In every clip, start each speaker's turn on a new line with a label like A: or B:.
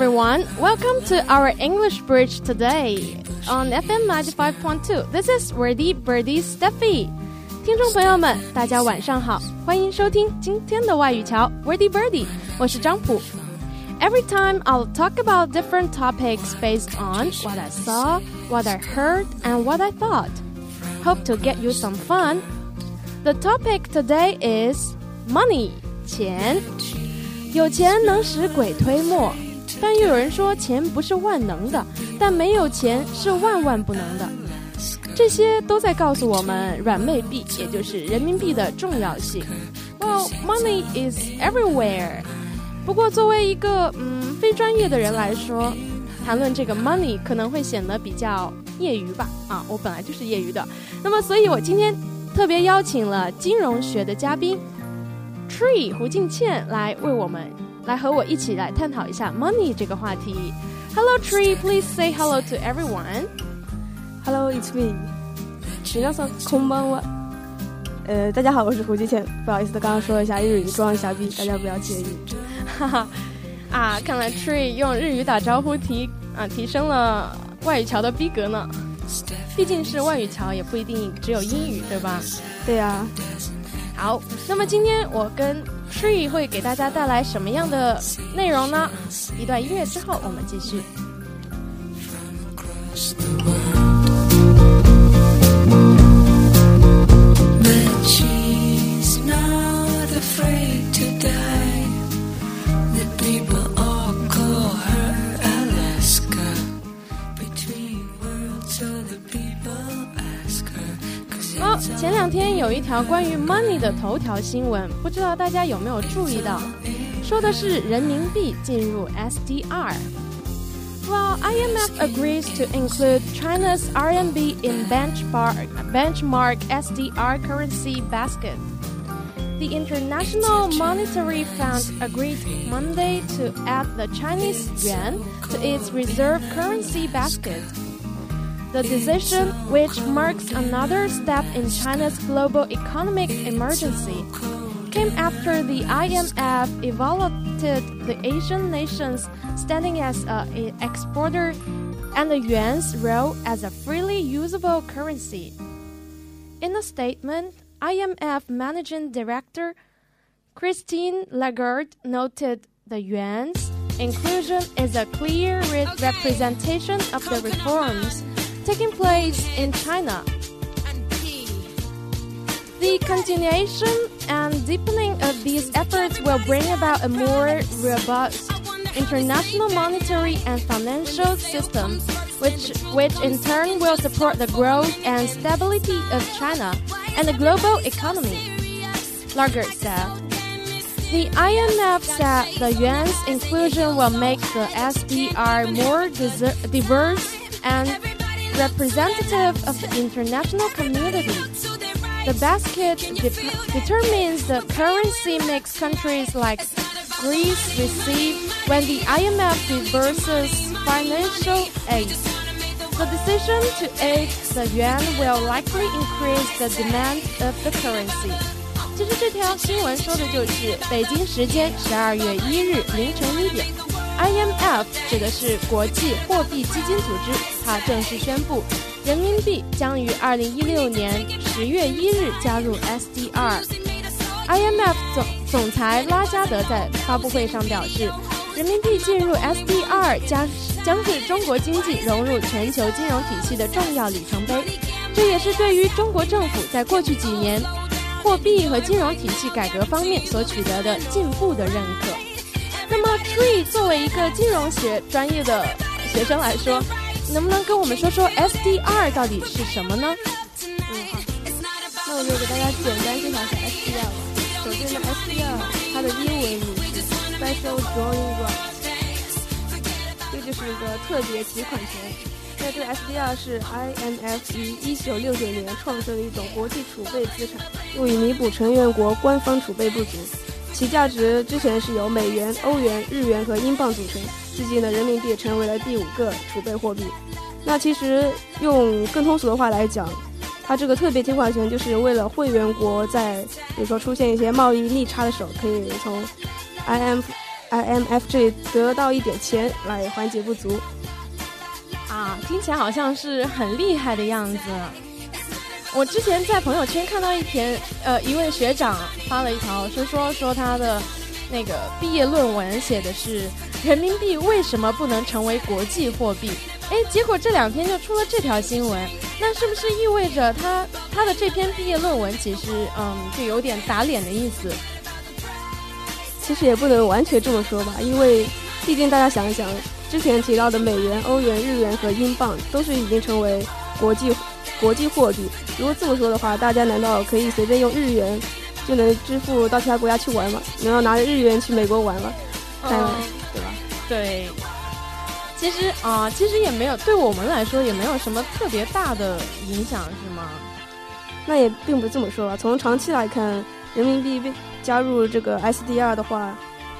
A: Hello, everyone. Welcome to our English Bridge today on FM 95.2. This is Wordy Birdie Steffi. 听众朋友们，大家晚上好，欢迎收听今天的外语桥 Wordy Birdie，我是张普。Every time I'll talk about different topics based on what I saw, what I heard, and what I thought. Hope to get you some fun. The topic today is money. 钱，有钱能使鬼推磨， 但又有人说钱不是万能的，但没有钱是万万不能的。这些都在告诉我们软妹币，也就是人民币的重要性。Well, money is everywhere。不过作为一个嗯非专业的人来说，谈论这个 money 可能会显得比较业余吧。啊，我本来就是业余的。那么，所以我今天特别邀请了金融学的嘉宾。Tree 胡静倩来为我们来和我一起来探讨一下 money 这个话题。Hello Tree, please say hello to everyone.
B: Hello, it's me. 皆さんこんばんは。呃，大家好，我是胡静倩。不好意思，刚刚说了一下日语，装一下逼，大家不要介意。
A: 哈哈，啊，看来 Tree 用日语打招呼提啊提升了外语桥的逼格呢。毕竟是外语桥，也不一定只有英语，对吧？
B: 对呀。
A: 好，那么今天我跟 Tree 会给大家带来什么样的内容呢？一段音乐之后，我们继续。天有一条关于 money 的头条新闻，不知道大家有没有注意到？说的是人民币进入 SDR。Well, IMF agrees to include China's RMB in benchmark benchmark SDR currency basket. The International Monetary Fund agreed Monday to add the Chinese yuan to its reserve currency basket. The decision, which marks another step in China's global economic emergency, came after the IMF evaluated the Asian nations standing as an exporter and the yuan's role as a freely usable currency. In a statement, IMF Managing Director Christine Lagarde noted the yuan's inclusion is a clear representation of the reforms taking place in China. The continuation and deepening of these efforts will bring about a more robust international monetary and financial system, which, which in turn will support the growth and stability of China and the global economy. Lagarde said. The IMF said the yuan's inclusion will make the SDR more diverse and representative of the international community. The basket de- determines the currency mix countries like Greece receive when the IMF reverses financial aid. The decision to aid the yuan will likely increase the demand of the currency. 其实这条新闻说的就是北京时间十二月一日凌晨一点。 IMF 指的是国际货币基金组织，它正式宣布，人民币将于二零一六年十月一日加入 SDR。IMF 总总裁拉加德在发布会上表示，人民币进入 SDR 将将是中国经济融入全球金融体系的重要里程碑，这也是对于中国政府在过去几年货币和金融体系改革方面所取得的进步的认可。那么，Tree 作为一个金融学专业的学生来说，能不能跟我们说说 SDR 到底是什么呢？
B: 嗯，好，那我就给大家简单介绍一下 SDR 吧。首先呢，SDR 它的英文名是 Special Drawing Right，这就是一个特别提款权。那这个 SDR 是 IMF 于一九六九年创设的一种国际储备资产，用以弥补成员国官方储备不足。其价值之前是由美元、欧元、日元和英镑组成，最近的人民币成为了第五个储备货币。那其实用更通俗的话来讲，它这个特别提款权就是为了会员国在比如说出现一些贸易逆差的时候，可以从 IMF IMF 这里得到一点钱来缓解不足。
A: 啊，听起来好像是很厉害的样子。我之前在朋友圈看到一篇，呃，一位学长发了一条，是说说他的那个毕业论文写的是人民币为什么不能成为国际货币？哎，结果这两天就出了这条新闻，那是不是意味着他他的这篇毕业论文其实嗯就有点打脸的意思？
B: 其实也不能完全这么说吧，因为毕竟大家想一想。之前提到的美元、欧元、日元和英镑都是已经成为国际国际货币。如果这么说的话，大家难道可以随便用日元就能支付到其他国家去玩吗？难道拿着日元去美国玩吗？嗯对吧？
A: 对。其实啊，其实也没有，对我们来说也没有什么特别大的影响，是吗？
B: 那也并不是这么说吧。从长期来看，人民币被加入这个 SDR 的话，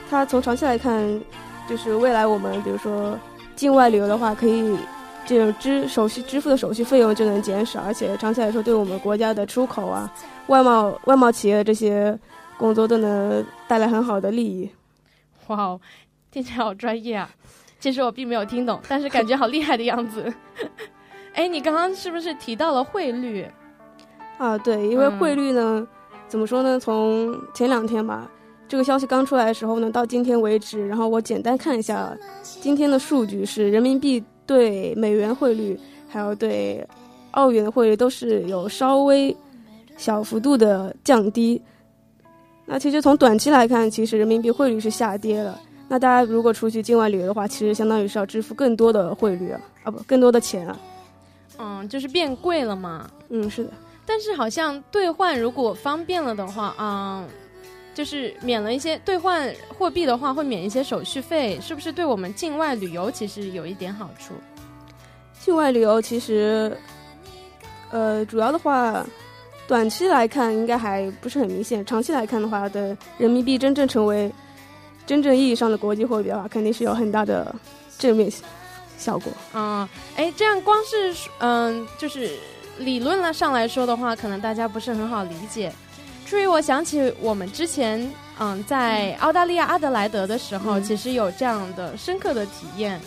B: 它从长期来看。就是未来我们比如说境外旅游的话，可以这种支手续支付的手续费用就能减少，而且长期来说对我们国家的出口啊、外贸外贸企业这些工作都能带来很好的利益。
A: 哇哦，听起来好专业啊！其实我并没有听懂，但是感觉好厉害的样子。哎，你刚刚是不是提到了汇率？
B: 啊，对，因为汇率呢，怎么说呢？从前两天吧。这个消息刚出来的时候呢，到今天为止，然后我简单看一下今天的数据是人民币对美元汇率，还有对澳元的汇率都是有稍微小幅度的降低。那其实从短期来看，其实人民币汇率是下跌了。那大家如果出去境外旅游的话，其实相当于是要支付更多的汇率啊，啊不，更多的钱啊。
A: 嗯，就是变贵了嘛。
B: 嗯，是的。
A: 但是好像兑换如果方便了的话，嗯。就是免了一些兑换货币的话，会免一些手续费，是不是对我们境外旅游其实有一点好处？
B: 境外旅游其实，呃，主要的话，短期来看应该还不是很明显，长期来看的话，等人民币真正成为真正意义上的国际货币的话，肯定是有很大的正面效果。
A: 嗯，哎，这样光是嗯，就是理论了上来说的话，可能大家不是很好理解。所以我想起我们之前，嗯，在澳大利亚阿德莱德的时候，其实有这样的深刻的体验，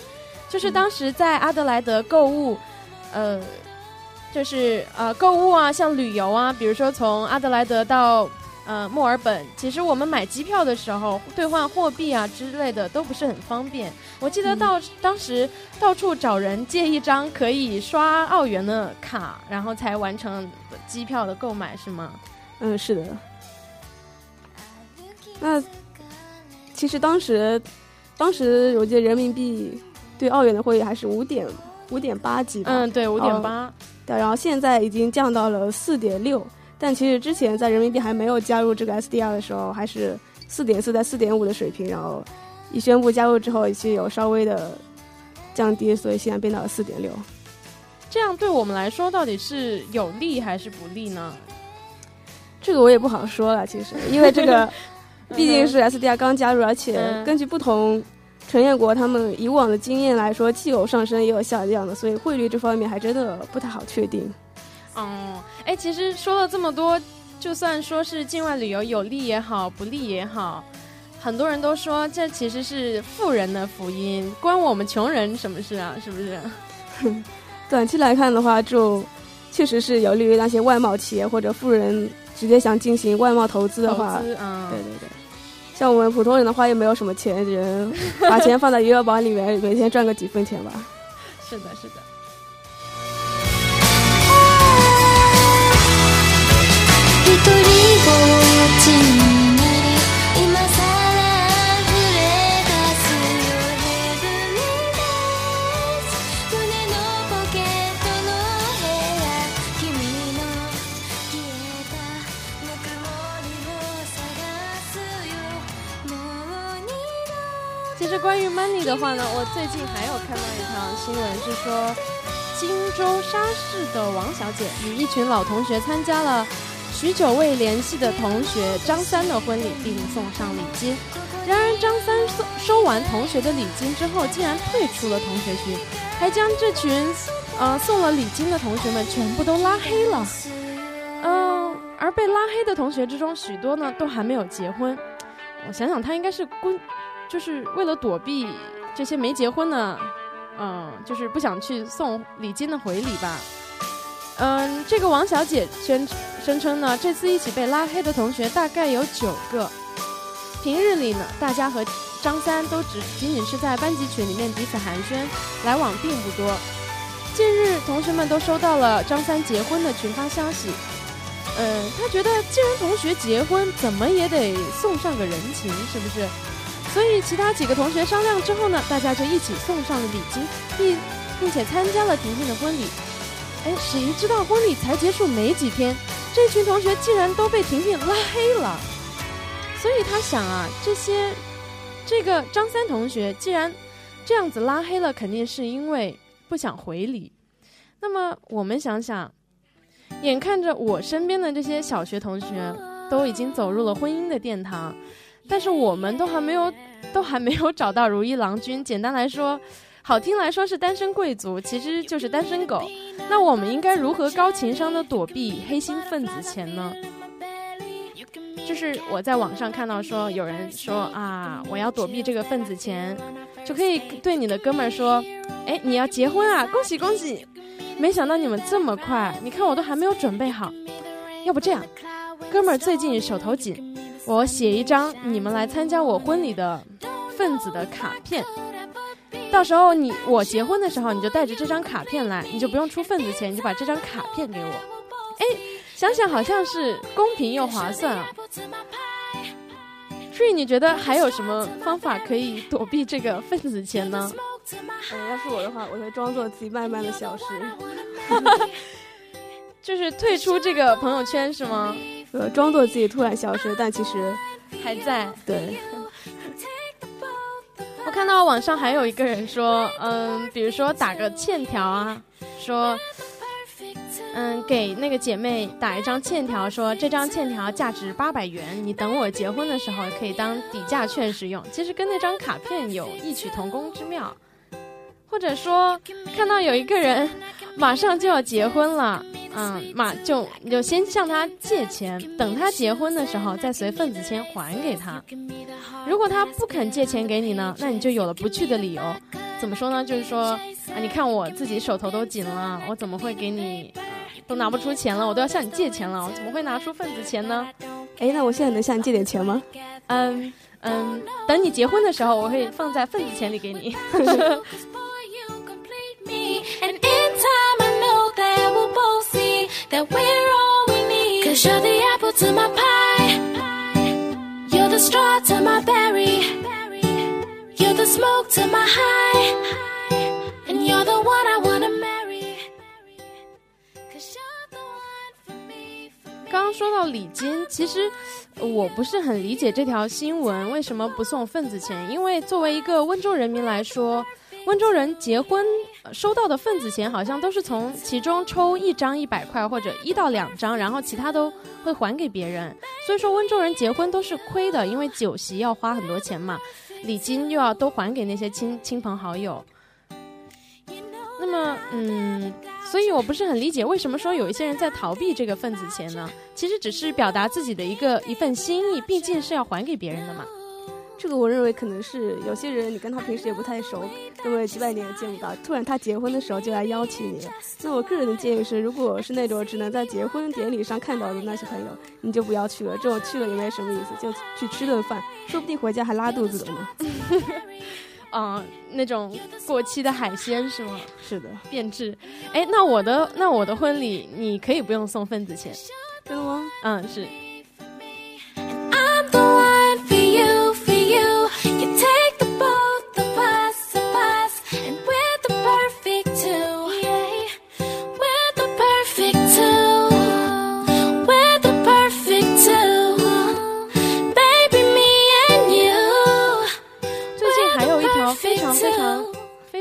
A: 就是当时在阿德莱德购物，呃，就是呃购物啊，像旅游啊，比如说从阿德莱德到呃墨尔本，其实我们买机票的时候兑换货币啊之类的都不是很方便。我记得到当时到处找人借一张可以刷澳元的卡，然后才完成机票的购买，是吗？
B: 嗯，是的。那其实当时，当时我记得人民币对澳元的汇率还是五点五点八几吧？
A: 嗯，对，五点八。
B: 对，然后现在已经降到了四点六。但其实之前在人民币还没有加入这个 SDR 的时候，还是四点四在四点五的水平。然后一宣布加入之后，其实有稍微的降低，所以现在变到了四点六。
A: 这样对我们来说，到底是有利还是不利呢？
B: 这个我也不好说了，其实，因为这个 毕竟是 SDR 刚加入，而且根据不同成员国他们以往的经验来说，既有上升也有下降的，所以汇率这方面还真的不太好确定。
A: 哦，哎，其实说了这么多，就算说是境外旅游有利也好，不利也好，很多人都说这其实是富人的福音，关我们穷人什么事啊？是不是？
B: 短期来看的话，就确实是有利于那些外贸企业或者富人。直接想进行外贸投资的话，对对对，像我们普通人的话，又没有什么钱，人把钱放在余额宝里面，每天赚个几分钱吧。
A: 是的，是的。的话呢，我最近还有看到一条新闻，是说荆州沙市的王小姐与一群老同学参加了许久未联系的同学张三的婚礼，并送上礼金。然而张三收收完同学的礼金之后，竟然退出了同学群，还将这群呃送了礼金的同学们全部都拉黑了。嗯，而被拉黑的同学之中，许多呢都还没有结婚。我想想，他应该是孤。就是为了躲避这些没结婚的，嗯，就是不想去送礼金的回礼吧。嗯，这个王小姐宣声称呢，这次一起被拉黑的同学大概有九个。平日里呢，大家和张三都只仅仅是在班级群里面彼此寒暄，来往并不多。近日，同学们都收到了张三结婚的群发消息。嗯，他觉得既然同学结婚，怎么也得送上个人情，是不是？所以其他几个同学商量之后呢，大家就一起送上了礼金，并并且参加了婷婷的婚礼。哎，谁知道婚礼才结束没几天，这群同学竟然都被婷婷拉黑了。所以他想啊，这些这个张三同学既然这样子拉黑了，肯定是因为不想回礼。那么我们想想，眼看着我身边的这些小学同学都已经走入了婚姻的殿堂，但是我们都还没有都还没有找到如意郎君。简单来说。好听来说是单身贵族，其实就是单身狗。那我们应该如何高情商的躲避黑心分子钱呢？就是我在网上看到说，有人说啊，我要躲避这个分子钱，就可以对你的哥们儿说，哎，你要结婚啊，恭喜恭喜！没想到你们这么快，你看我都还没有准备好。要不这样，哥们儿最近手头紧，我写一张你们来参加我婚礼的份子的卡片。到时候你我结婚的时候，你就带着这张卡片来，你就不用出份子钱，你就把这张卡片给我。哎，想想好像是公平又划算啊。所以你觉得还有什么方法可以躲避这个份子钱呢？
B: 嗯，要是我的话，我会装作自己慢慢的消失，
A: 就是退出这个朋友圈是吗？
B: 呃，装作自己突然消失，但其实
A: 还在。
B: 对。
A: 我看到网上还有一个人说，嗯，比如说打个欠条啊，说，嗯，给那个姐妹打一张欠条，说这张欠条价值八百元，你等我结婚的时候可以当抵价券使用。其实跟那张卡片有异曲同工之妙。或者说，看到有一个人马上就要结婚了。嗯，嘛就你就先向他借钱，等他结婚的时候再随份子钱还给他。如果他不肯借钱给你呢，那你就有了不去的理由。怎么说呢？就是说啊，你看我自己手头都紧了，我怎么会给你？都拿不出钱了，我都要向你借钱了，我怎么会拿出份子钱呢？
B: 哎，那我现在能向你借点钱吗？
A: 嗯嗯，等你结婚的时候，我会放在份子钱里给你。that we're all we need. Cause you're the apple to my pie. You're the straw to my berry. You're the smoke to my high. And you're the one I wanna marry. Cause you're the one for me. 刚说到礼金，其实我不是很理解这条新闻为什么不送份子钱，因为作为一个温州人民来说，温州人结婚。收到的份子钱好像都是从其中抽一张一百块或者一到两张，然后其他都会还给别人。所以说温州人结婚都是亏的，因为酒席要花很多钱嘛，礼金又要都还给那些亲亲朋好友。那么，嗯，所以我不是很理解为什么说有一些人在逃避这个份子钱呢？其实只是表达自己的一个一份心意，毕竟是要还给别人的嘛。
B: 这个我认为可能是有些人，你跟他平时也不太熟，对不对几百年也见不到，突然他结婚的时候就来邀请你了。那我个人的建议是，如果是那种只能在结婚典礼上看到的那些朋友，你就不要去了，这种去了也没什么意思，就去吃顿饭，说不定回家还拉肚子了呢。
A: 嗯，那种过期的海鲜是吗？
B: 是的，
A: 变质。哎，那我的那我的婚礼你可以不用送份子钱，
B: 真的吗？
A: 嗯，是。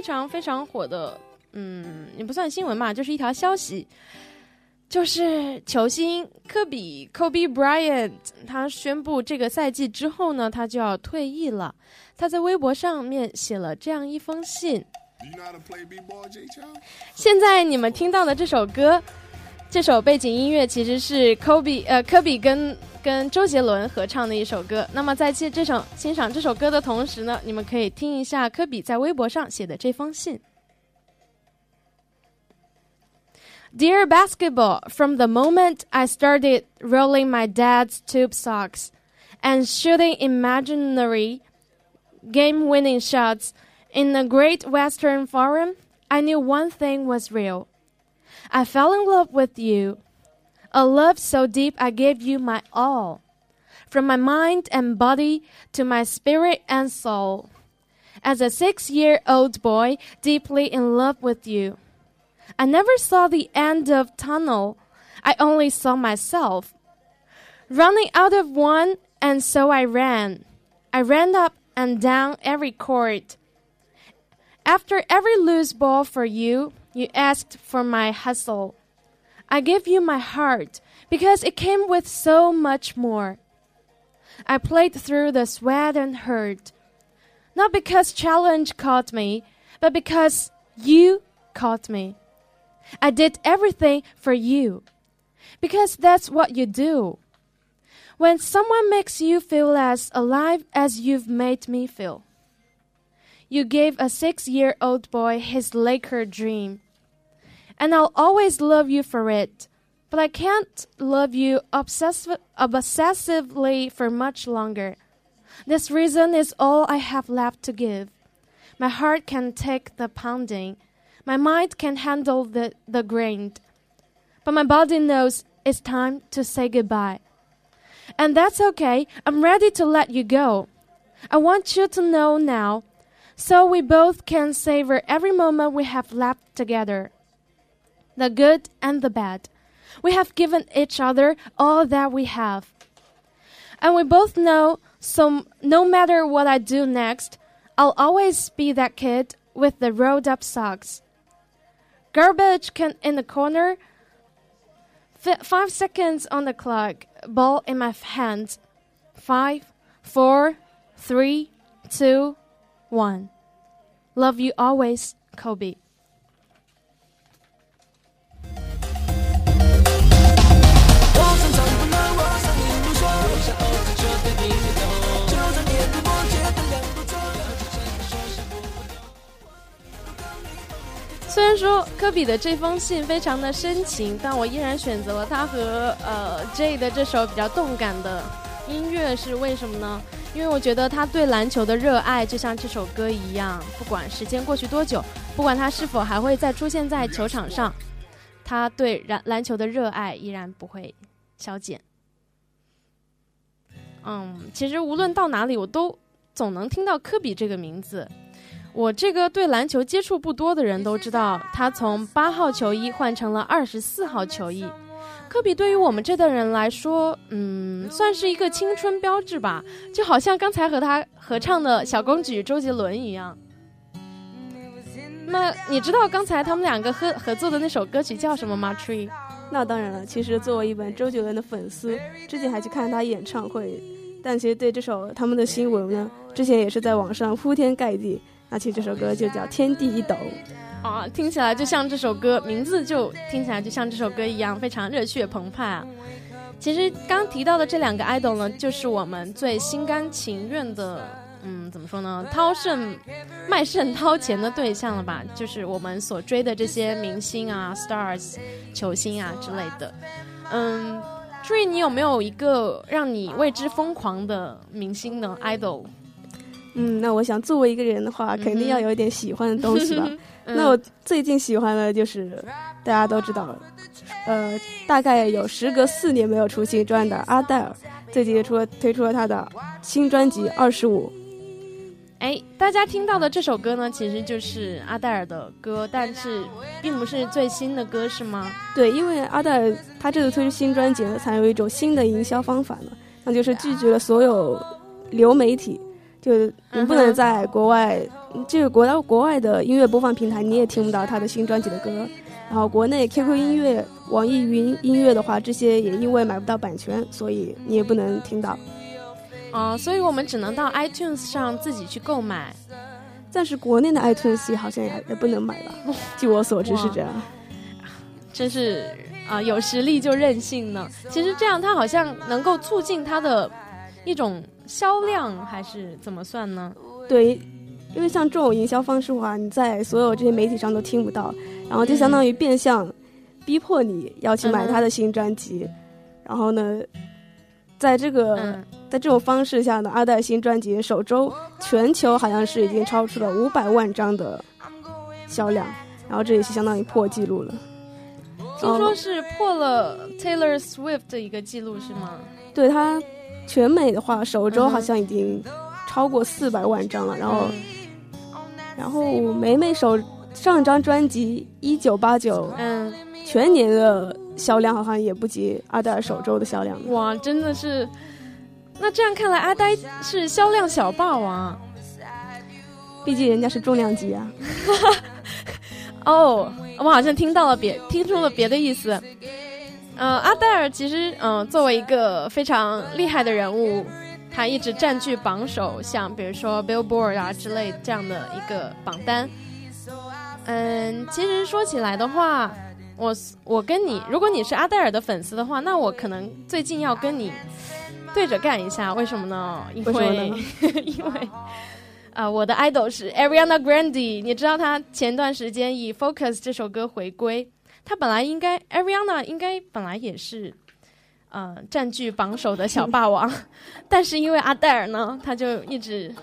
A: 常非常火的，嗯，也不算新闻嘛，就是一条消息，就是球星科比 Kobe Bryant 他宣布这个赛季之后呢，他就要退役了。他在微博上面写了这样一封信。现在你们听到的这首歌，这首背景音乐其实是科比呃科比跟跟周杰伦合唱的一首歌。那么在这这首欣赏这首歌的同时呢，你们可以听一下科比在微博上写的这封信。Dear basketball, from the moment I started rolling my dad's tube socks and shooting imaginary game winning shots in the Great Western Forum, I knew one thing was real. I fell in love with you. A love so deep I gave you my all. From my mind and body to my spirit and soul. As a six year old boy, deeply in love with you. I never saw the end of tunnel. I only saw myself. Running out of one, and so I ran. I ran up and down every court. After every loose ball for you, you asked for my hustle. I gave you my heart because it came with so much more. I played through the sweat and hurt. Not because challenge caught me, but because you caught me. I did everything for you. Because that's what you do. When someone makes you feel as alive as you've made me feel. You gave a six year old boy his Laker dream. And I'll always love you for it. But I can't love you obsessive, obsessively for much longer. This reason is all I have left to give. My heart can take the pounding. My mind can handle the, the grind. But my body knows it's time to say goodbye. And that's okay. I'm ready to let you go. I want you to know now, so we both can savor every moment we have left together. The good and the bad. We have given each other all that we have. And we both know, so no matter what I do next, I'll always be that kid with the rolled up socks. Garbage can in the corner. F- five seconds on the clock. Ball in my hand. Five, four, three, two, one. Love you always, Kobe. 虽然说科比的这封信非常的深情，但我依然选择了他和呃 J 的这首比较动感的音乐，是为什么呢？因为我觉得他对篮球的热爱就像这首歌一样，不管时间过去多久，不管他是否还会再出现在球场上，他对篮篮球的热爱依然不会消减。嗯，其实无论到哪里，我都总能听到科比这个名字。我这个对篮球接触不多的人都知道，他从八号球衣换成了二十四号球衣。科比对于我们这代人来说，嗯，算是一个青春标志吧，就好像刚才和他合唱的小公举周杰伦一样。那你知道刚才他们两个合合作的那首歌曲叫什么吗？Tree？
B: 那当然了，其实作为一本周杰伦的粉丝，之前还去看他演唱会，但其实对这首他们的新闻呢，之前也是在网上铺天盖地。而且这首歌就叫《天地一抖》，
A: 啊，听起来就像这首歌名字就听起来就像这首歌一样，非常热血澎湃啊！其实刚提到的这两个 idol 呢，就是我们最心甘情愿的，嗯，怎么说呢？掏肾、卖肾、掏钱的对象了吧？就是我们所追的这些明星啊、stars、球星啊之类的。嗯，Tree，你有没有一个让你为之疯狂的明星呢？idol？
B: 嗯，那我想作为一个人的话，肯定要有一点喜欢的东西吧。那我最近喜欢的就是大家都知道，呃，大概有时隔四年没有出新专的阿黛尔，最近出了推出了他的新专辑《二十五》。
A: 哎，大家听到的这首歌呢，其实就是阿黛尔的歌，但是并不是最新的歌，是吗？
B: 对，因为阿黛尔她这次推出新专辑呢，采用一种新的营销方法呢，那就是拒绝了所有流媒体。就你不能在国外，就是国到国外的音乐播放平台，你也听不到他的新专辑的歌。然后国内 QQ 音乐、网易云音乐的话，这些也因为买不到版权，所以你也不能听到。
A: 啊，所以我们只能到 iTunes 上自己去购买。
B: 暂时国内的 iTunes 好像也也不能买吧？据我所知是这样。
A: 真是啊，有实力就任性呢。其实这样，他好像能够促进他的一种销量，还是怎么算呢？
B: 对，因为像这种营销方式的话，你在所有这些媒体上都听不到，然后就相当于变相逼迫你要去买他的新专辑。然后呢，在这个在这种方式下呢，阿黛新专辑首周全球好像是已经超出了五百万张的销量，然后这也是相当于破纪录了。
A: 听说是破了 Taylor Swift 的一个记录是吗？
B: 对他全美的话，首周好像已经超过四百万张了。然后，然后美美首上一张专辑一九八九，
A: 嗯，
B: 全年的销量好像也不及阿黛尔首周的销量。
A: 哇，真的是！那这样看来，阿呆是销量小霸王，
B: 毕竟人家是重量级啊。
A: 哦，我好像听到了别听出了别的意思。呃，阿黛尔其实嗯，作为一个非常厉害的人物，他一直占据榜首，像比如说 Billboard 啊之类这样的一个榜单。嗯，其实说起来的话，我我跟你，如果你是阿黛尔的粉丝的话，那我可能最近要跟你对着干一下。为什么呢？因为 因为。啊，我的 idol 是 Ariana Grande，你知道她前段时间以 Focus 这首歌回归，她本来应该 Ariana 应该本来也是，呃，占据榜首的小霸王，但是因为阿黛尔呢，他就一直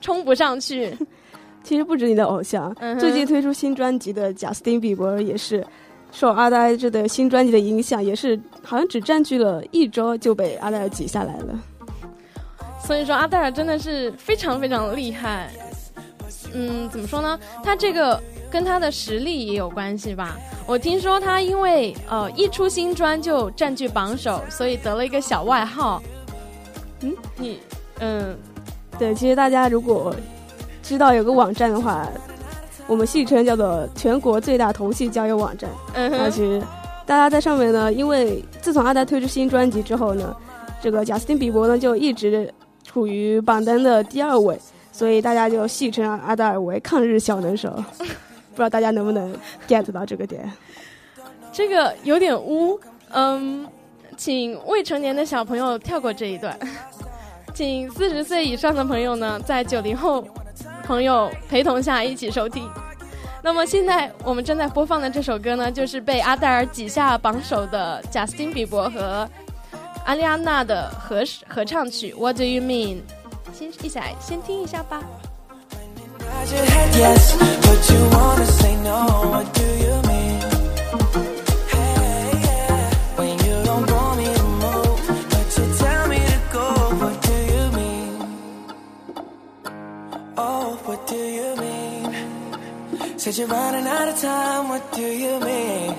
A: 冲不上去。
B: 其实不止你的偶像，最近推出新专辑的贾斯汀比伯也是受阿黛尔这的新专辑的影响，也是好像只占据了一周就被阿黛尔挤下来了。
A: 所以说，阿黛尔真的是非常非常厉害。嗯，怎么说呢？他这个跟他的实力也有关系吧。我听说他因为呃一出新专就占据榜首，所以得了一个小外号。嗯，你嗯，
B: 对，其实大家如果知道有个网站的话，我们戏称叫做全国最大同性交友网站。
A: 嗯
B: 哼，其实大家在上面呢，因为自从阿呆推出新专辑之后呢，这个贾斯汀比伯呢就一直。处于榜单的第二位，所以大家就戏称阿黛尔为抗日小能手。不知道大家能不能 get 到这个点？
A: 这个有点污。嗯，请未成年的小朋友跳过这一段，请四十岁以上的朋友呢，在九零后朋友陪同下一起收听。那么现在我们正在播放的这首歌呢，就是被阿黛尔挤下榜首的贾斯汀比伯和。阿丽安娜的合合唱曲《What Do You Mean》，先一起来先听一下吧。Said you're running out of time, what do you mean?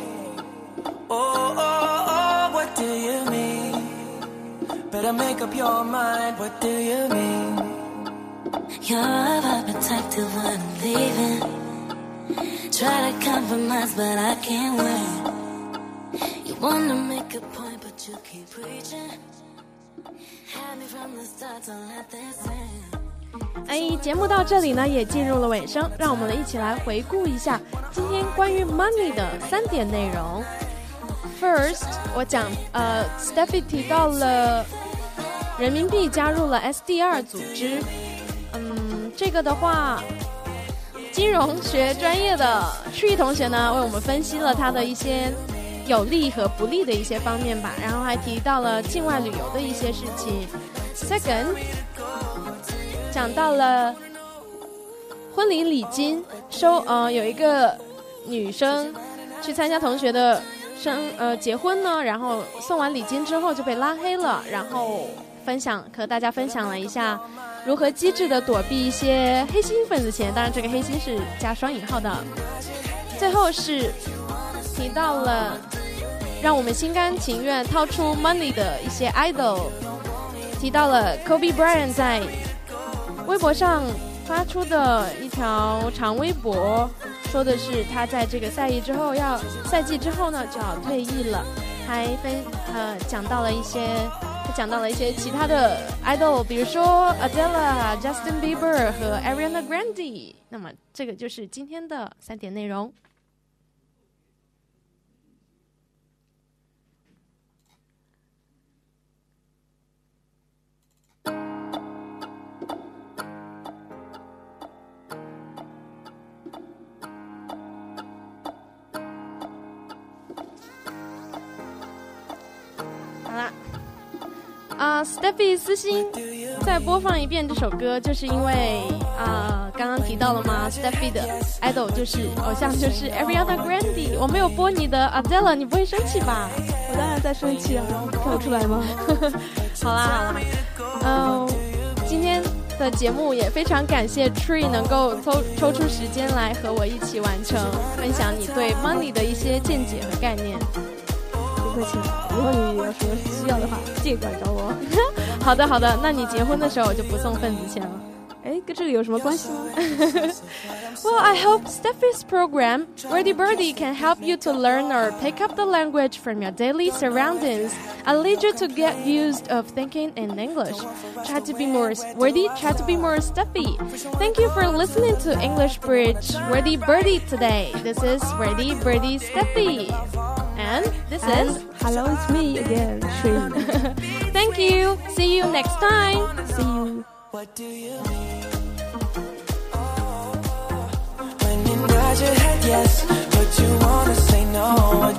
A: Oh, oh, oh, what do you mean? Better make up your mind, what do you mean? You're protective when I'm leaving. Try to compromise, but I can't win. You wanna make a point, but you keep preaching. Had me from the start, don't let this in. 哎，节目到这里呢，也进入了尾声，让我们一起来回顾一下今天关于 money 的三点内容。First，我讲呃，Steffi 提到了人民币加入了 SDR 组织。这个的话，金融学专业的 Tree 同学呢，为我们分析了他的一些有利和不利的一些方面吧，然后还提到了境外旅游的一些事情。Second，讲到了婚礼礼金收，呃，有一个女生去参加同学的。生呃结婚呢，然后送完礼金之后就被拉黑了，然后分享和大家分享了一下如何机智的躲避一些黑心份子钱，当然这个黑心是加双引号的。最后是提到了让我们心甘情愿掏出 money 的一些 idol，提到了 Kobe Bryant 在微博上发出的一条长微博。说的是他在这个赛季之后要赛季之后呢就要退役了，还分呃讲到了一些，讲到了一些其他的 idol，比如说 Adela、Justin Bieber 和 Ariana Grande。那么这个就是今天的三点内容。啊，Stephy 私心再播放一遍这首歌，就是因为啊，刚刚提到了吗？Stephy 的 idol 就是偶像就是 Ariana Grande。我没有播你的 Adele，你不会生气吧？
B: 我当然在生气啊，跳出来吗？
A: 好 啦好啦，嗯，今天的节目也非常感谢 Tree 能够抽抽出时间来和我一起完成分享你对 money 的一些见解和概念。
B: 不客气，以后你有什么需要的话，尽管找我。
A: 好的，好的，那你结婚的时候我就不送份子钱了。
B: 哎，跟这个有什么关系吗？
A: Well, I hope Steffi's program, Birdie Birdie, can help you to learn or pick up the language from your daily surroundings and lead you to get used of thinking in English. Try to be more worthy, try to be more Steffi. Thank you for listening to English Bridge, Wordy Birdie today. This is Wordy Birdie Steffi. And this
B: and
A: is
B: Hello, it's me again, Shree.
A: Thank you. See you next time.
B: See you.
C: What do you mean? When you nod your head yes, but you wanna say no.